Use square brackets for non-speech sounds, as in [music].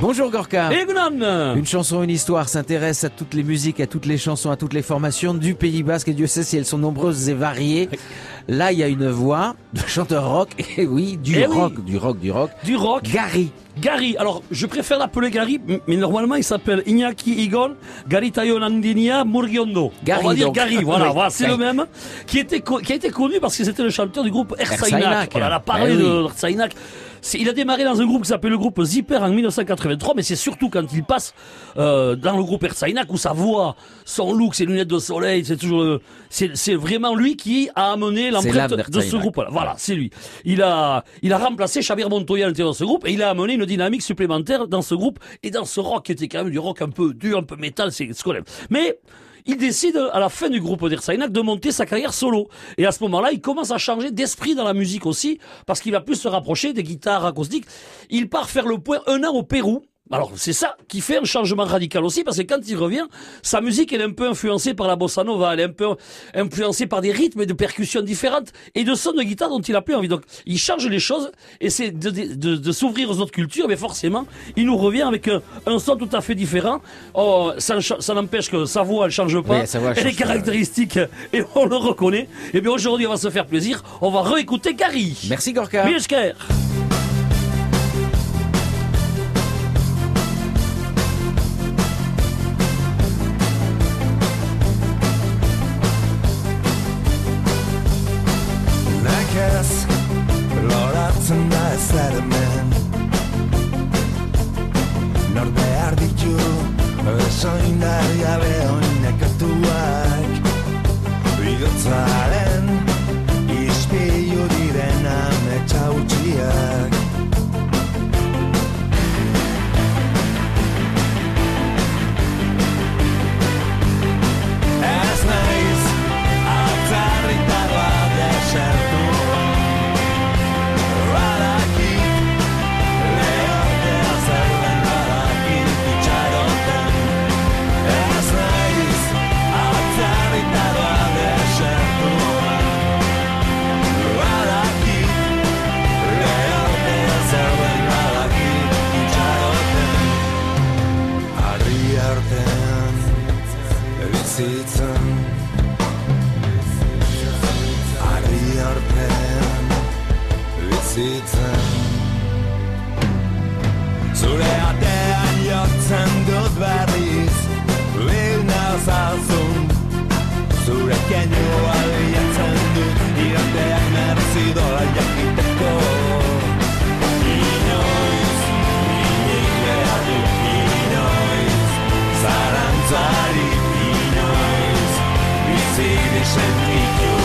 Bonjour Gorka. Et Une chanson, une histoire s'intéresse à toutes les musiques, à toutes les chansons, à toutes les formations du Pays Basque et Dieu sait si elles sont nombreuses et variées. Là, il y a une voix de chanteur rock, [laughs] et oui, du Eh oui. rock, du rock, du rock. Du rock. Gary. Gary, alors je préfère l'appeler Gary, mais normalement il s'appelle Iñaki Igor Garitayolandinia Murgiondo. Gary, On va dire donc. Gary, voilà, [laughs] Oui, voilà c'est le même, qui, était qui a été connu parce que c'était le chanteur du groupe Ersainak. Ersainak. On a parlé Eh oui. de Ersainak. Il a démarré dans un groupe qui s'appelle le groupe Zipper en 1983, mais c'est surtout quand il passe euh, dans le groupe Ersainak où sa voix, son look, ses lunettes de soleil, c'est toujours, euh, c'est vraiment lui qui a amené l'empreinte de ce d'Ersainak. groupe. Voilà, voilà, c'est lui. Il a, il a remplacé Xavier Montoya à l'intérieur de ce groupe et il a amené une dynamique supplémentaire dans ce groupe et dans ce rock qui était quand même du rock un peu dur, un peu métal, c'est ce qu'on aime. Mais, il décide à la fin du groupe d'Ersainak de monter sa carrière solo. Et à ce moment-là, il commence à changer d'esprit dans la musique aussi, parce qu'il va plus se rapprocher des guitares acoustiques. Il part faire le point un an au Pérou. Alors c'est ça qui fait un changement radical aussi parce que quand il revient, sa musique elle est un peu influencée par la bossa nova, elle est un peu influencée par des rythmes et de percussions différentes et de sons de guitare dont il a plus envie. Donc il change les choses et c'est de, de, de- de s'ouvrir aux autres cultures, mais forcément il nous revient avec un, un son tout à fait différent. Oh, ça, ça n'empêche que sa voix elle change pas, Oui, sa voix, elle elle est caractéristique et on le reconnaît. Et bien aujourd'hui on va se faire plaisir, on va réécouter Gary. Merci Gorka. Milsker. salad man. bizitzen. Ari arpean bizitzen. Zure atean jortzen dut behar Luis Enrique.